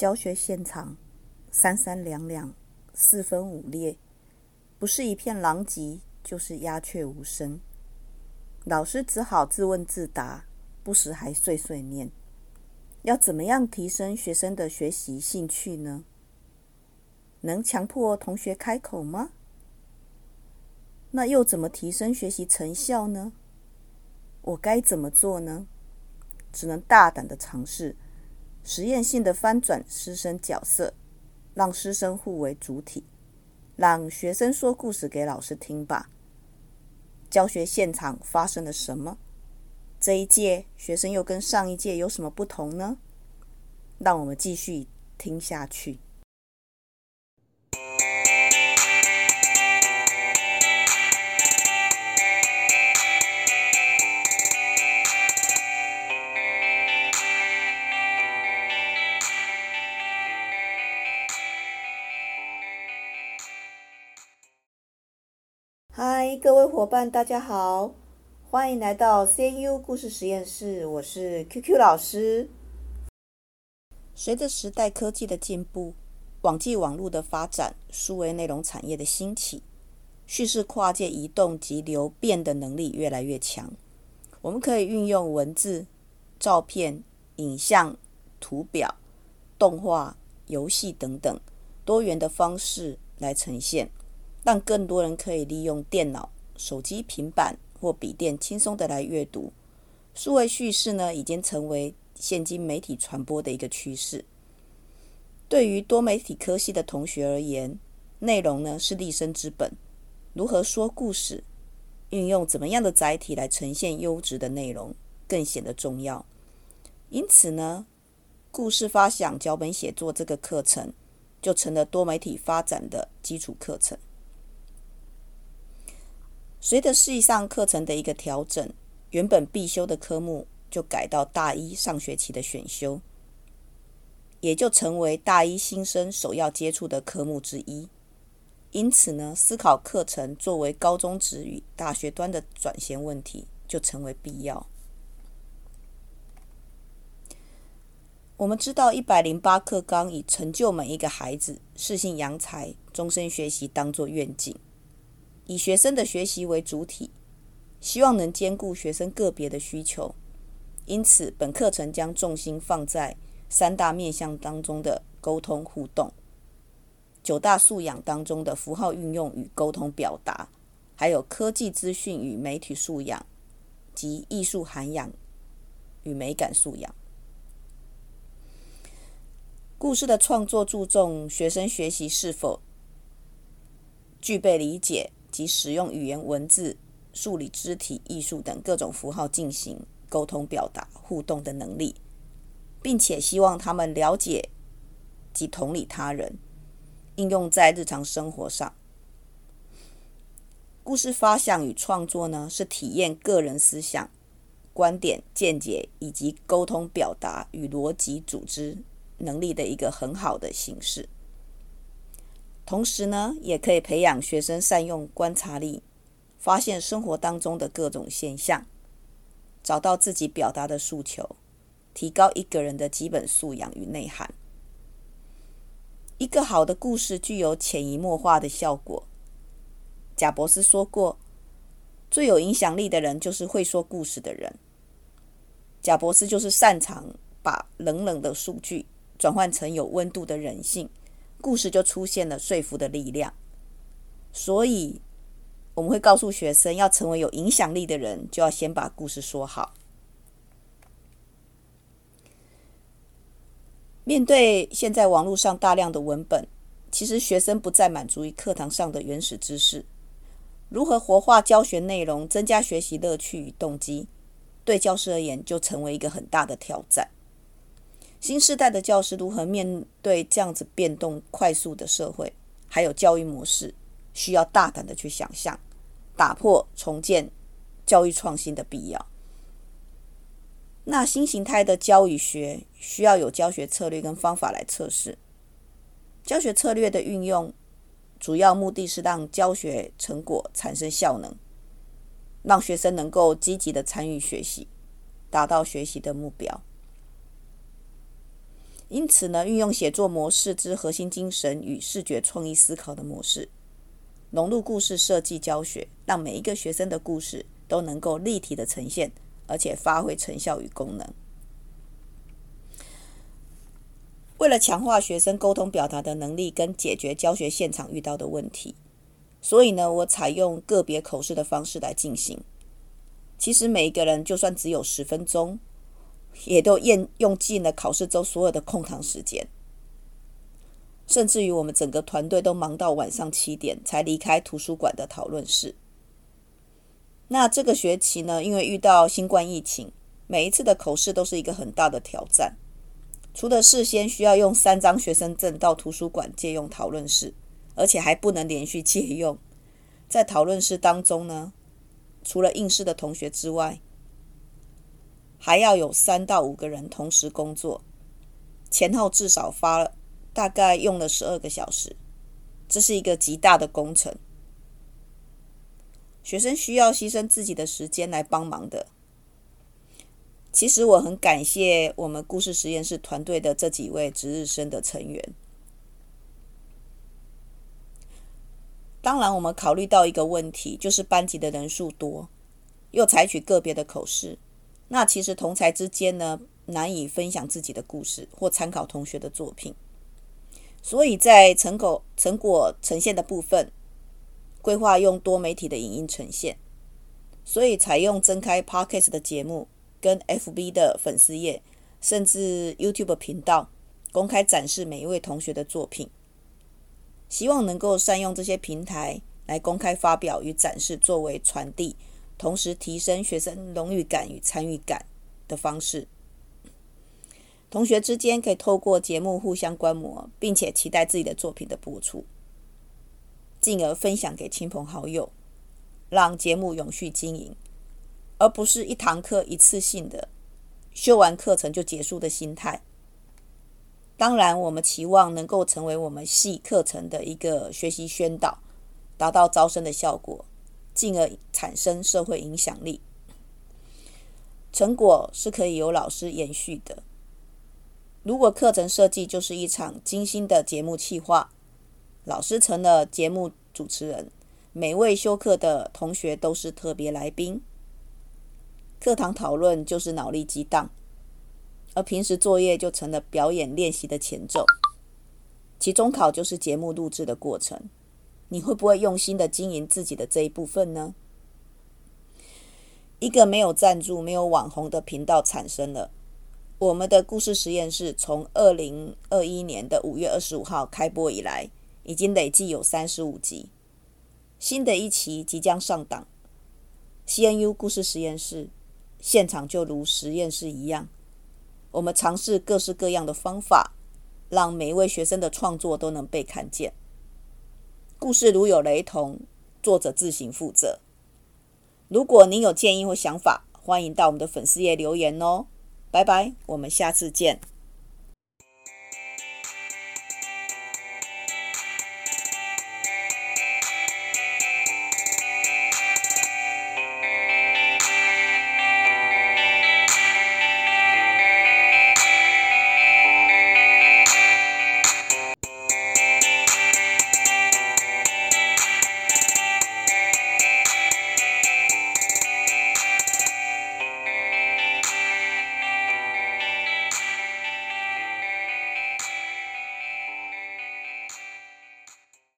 教学现场三三两两、四分五裂，不是一片狼藉，就是鸦雀无声。老师只好自问自答，不时还碎碎念：要怎么样提升学生的学习兴趣呢？能强迫同学开口吗？那又怎么提升学习成效呢？我该怎么做呢？只能大胆的尝试，实验性的翻转师生角色，让师生互为主体，让学生说故事给老师听吧。教学现场发生了什么？这一届学生又跟上一届有什么不同呢？让我们继续听下去。各位伙伴，大家好，欢迎来到 CNU 故事实验室，我是 QQ 老师。随着时代科技的进步，网际网络的发展，数位内容产业的兴起，叙事跨界移动及流变的能力越来越强。我们可以运用文字、照片、影像、图表、动画、游戏等等多元的方式来呈现。让更多人可以利用电脑、手机、平板或笔电轻松的来阅读。数位叙事呢，已经成为现今媒体传播的一个趋势。对于多媒体科系的同学而言，内容呢是立身之本。如何说故事，运用怎么样的载体来呈现优质的内容，更显得重要。因此呢，故事发想、脚本写作这个课程，就成了多媒体发展的基础课程。随着系上课程的一个调整，原本必修的科目就改到大一上学期的选修，也就成为大一新生首要接触的科目之一。因此呢，思考课程作为高中职与大学端的转衔问题就成为必要。我们知道，一百零八课纲以成就每一个孩子适性扬才、终身学习当作愿景。以学生的学习为主体，希望能兼顾学生个别的需求。因此，本课程将重心放在三大面向当中的沟通互动，九大素养当中的符号运用与沟通表达，还有科技资讯与媒体素养及艺术涵养与美感素养。故事的创作注重学生学习是否具备理解。及使用语言文字、数理肢体艺术等各种符号进行沟通表达互动的能力，并且希望他们了解及同理他人，应用在日常生活上。故事发想与创作呢，是体验个人思想、观点、见解以及沟通表达与逻辑组织能力的一个很好的形式。同时呢，也可以培养学生善用观察力，发现生活当中的各种现象，找到自己表达的诉求，提高一个人的基本素养与内涵。一个好的故事具有潜移默化的效果。贾博士说过：“最有影响力的人就是会说故事的人。”贾博士就是擅长把冷冷的数据转换成有温度的人性。故事就出现了说服的力量，所以我们会告诉学生，要成为有影响力的人，就要先把故事说好。面对现在网络上大量的文本，其实学生不再满足于课堂上的原始知识，如何活化教学内容，增加学习乐趣与动机，对教师而言就成为一个很大的挑战。新时代的教师如何面对这样子变动快速的社会，还有教育模式，需要大胆的去想象，打破重建教育创新的必要。那新形态的教与学需要有教学策略跟方法来测试。教学策略的运用，主要目的是让教学成果产生效能，让学生能够积极的参与学习，达到学习的目标。因此呢，运用写作模式之核心精神与视觉创意思考的模式，融入故事设计教学，让每一个学生的故事都能够立体的呈现，而且发挥成效与功能。为了强化学生沟通表达的能力跟解决教学现场遇到的问题，所以呢，我采用个别口试的方式来进行。其实每一个人就算只有十分钟，也都用用尽了考试周所有的空堂时间，甚至于我们整个团队都忙到晚上七点才离开图书馆的讨论室。那这个学期呢，因为遇到新冠疫情，每一次的口试都是一个很大的挑战。除了事先需要用三张学生证到图书馆借用讨论室，而且还不能连续借用，在讨论室当中呢，除了应试的同学之外，还要有三到五个人同时工作，前后至少发了大概用了十二个小时，这是一个极大的工程。学生需要牺牲自己的时间来帮忙的。其实我很感谢我们故事实验室团队的这几位值日生的成员。当然，我们考虑到一个问题，就是班级的人数多，又采取个别的口试，那其实同才之间呢，难以分享自己的故事或参考同学的作品。所以在成果成果呈现的部分，规划用多媒体的影音呈现，所以采用增开 Podcast 的节目。跟 FB 的粉丝页，甚至 YouTube 频道公开展示每一位同学的作品，希望能够善用这些平台来公开发表与展示，作为传递，同时提升学生荣誉感与参与感的方式。同学之间可以透过节目互相观摩，并且期待自己的作品的播出，进而分享给亲朋好友，让节目永续经营。而不是一堂课一次性的修完课程就结束的心态。当然，我们期望能够成为我们系课程的一个学习宣导，达到招生的效果，进而产生社会影响力。成果是可以由老师延续的。如果课程设计就是一场精心的节目企划，老师成了节目主持人，每位修课的同学都是特别来宾。课堂讨论就是脑力激荡，而平时作业就成了表演练习的前奏。期中考就是节目录制的过程，你会不会用心的经营自己的这一部分呢？一个没有赞助、没有网红的频道产生了。我们的故事实验室从二零二一年的五月二十五号开播以来，已经累计有三十五集，新的一期即将上档。CNU 故事实验室。现场就如实验室一样，我们尝试各式各样的方法，让每一位学生的创作都能被看见。故事如有雷同，作者自行负责。如果您有建议或想法，欢迎到我们的粉丝页留言哦。拜拜，我们下次见。